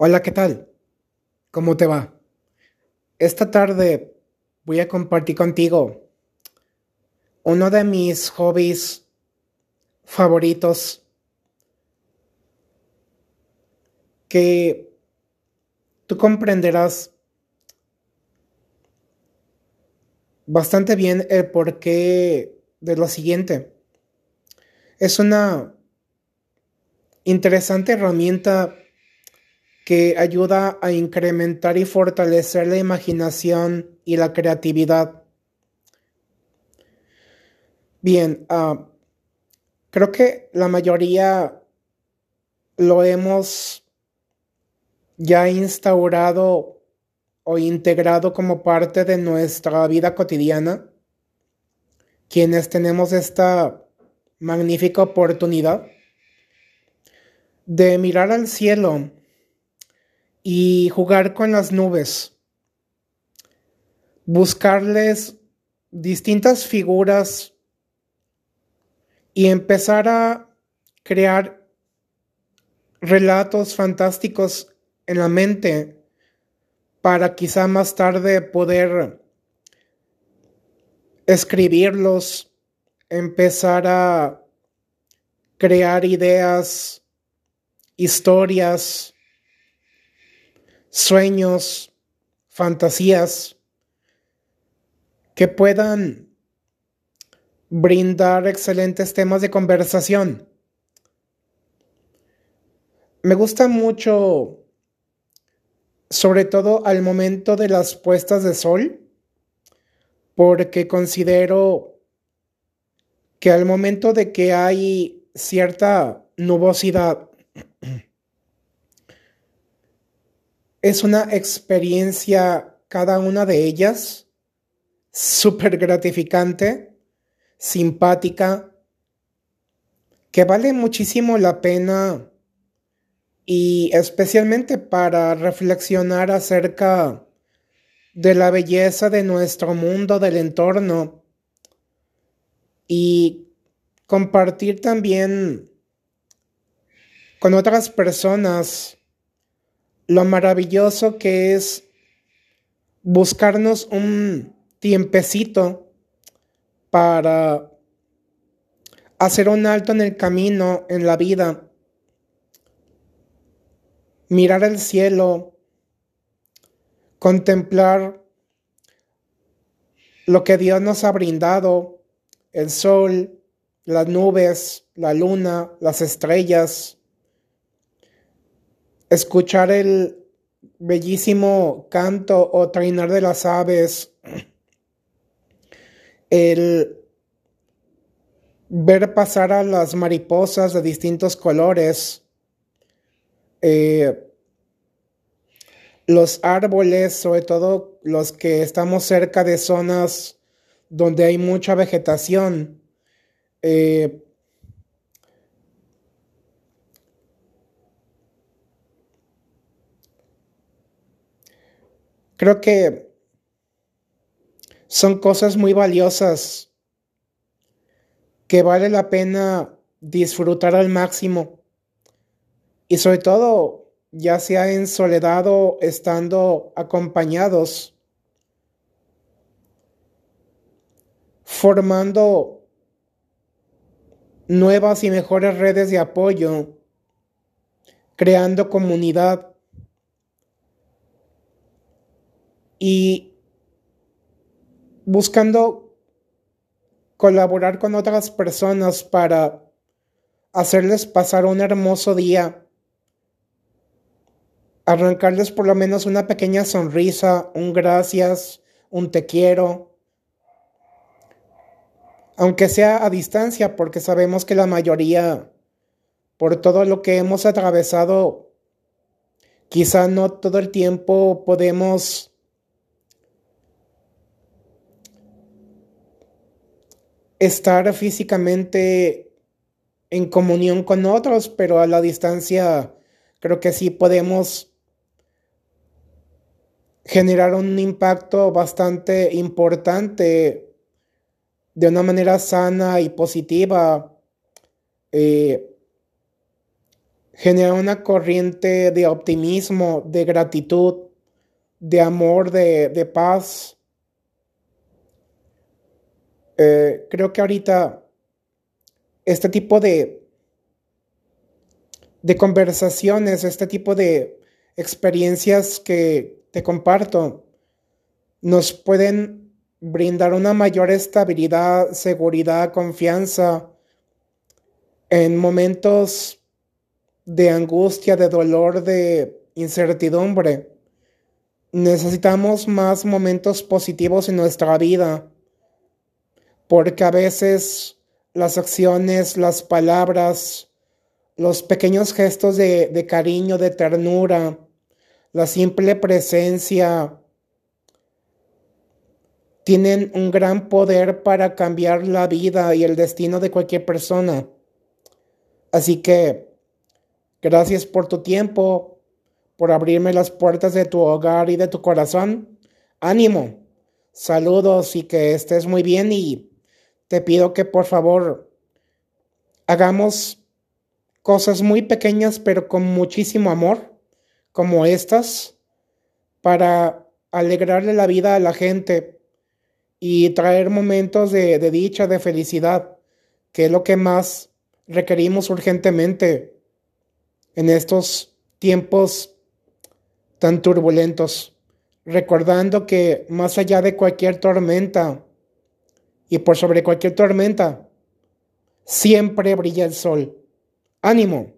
Hola, ¿qué tal? ¿Cómo te va? Esta tarde voy a compartir contigo uno de mis hobbies favoritos que tú comprenderás bastante bien el porqué de lo siguiente. Es una interesante herramienta que ayuda a incrementar y fortalecer la imaginación y la creatividad. Bien, uh, creo que la mayoría lo hemos ya instaurado o integrado como parte de nuestra vida cotidiana, quienes tenemos esta magnífica oportunidad de mirar al cielo y jugar con las nubes, buscarles distintas figuras y empezar a crear relatos fantásticos en la mente para quizá más tarde poder escribirlos, empezar a crear ideas, historias, sueños, fantasías que puedan brindar excelentes temas de conversación. Me gusta mucho, sobre todo al momento de las puestas de sol, porque considero que al momento de que hay cierta nubosidad, es una experiencia cada una de ellas súper gratificante, simpática, que vale muchísimo la pena y especialmente para reflexionar acerca de la belleza de nuestro mundo, del entorno y compartir también con otras personas lo maravilloso que es buscarnos un tiempecito para hacer un alto en el camino, en la vida, mirar el cielo, contemplar lo que Dios nos ha brindado, el sol, las nubes, la luna, las estrellas, escuchar el bellísimo canto o trinar de las aves, el ver pasar a las mariposas de distintos colores, eh, los árboles, sobre todo los que estamos cerca de zonas donde hay mucha vegetación, eh, Creo que son cosas muy valiosas que vale la pena disfrutar al máximo. Y sobre todo, ya sea en soledad o estando acompañados, formando nuevas y mejores redes de apoyo, creando comunidad y buscando colaborar con otras personas para hacerles pasar un hermoso día, arrancarles por lo menos una pequeña sonrisa, un gracias, un te quiero, aunque sea a distancia, porque sabemos que la mayoría, por todo lo que hemos atravesado, quizá no todo el tiempo podemos estar físicamente en comunión con otros, pero a la distancia creo que sí podemos generar un impacto bastante importante de una manera sana y positiva, eh, genera una corriente de optimismo, de gratitud, de amor, de paz. Eh, creo que ahorita este tipo de, de conversaciones, este tipo de experiencias que te comparto, nos pueden brindar una mayor estabilidad, seguridad, confianza en momentos de angustia, de dolor, de incertidumbre. Necesitamos más momentos positivos en nuestra vida, porque a veces las acciones, las palabras, los pequeños gestos de, cariño, de ternura, la simple presencia, tienen un gran poder para cambiar la vida y el destino de cualquier persona. Así que, gracias por tu tiempo, por abrirme las puertas de tu hogar y de tu corazón. Ánimo, saludos y que estés muy bien y te pido que por favor hagamos cosas muy pequeñas pero con muchísimo amor, como estas, para alegrarle la vida a la gente y traer momentos de, dicha, de felicidad, que es lo que más requerimos urgentemente en estos tiempos tan turbulentos, recordando que más allá de cualquier tormenta, y por sobre cualquier tormenta, siempre brilla el sol. Ánimo.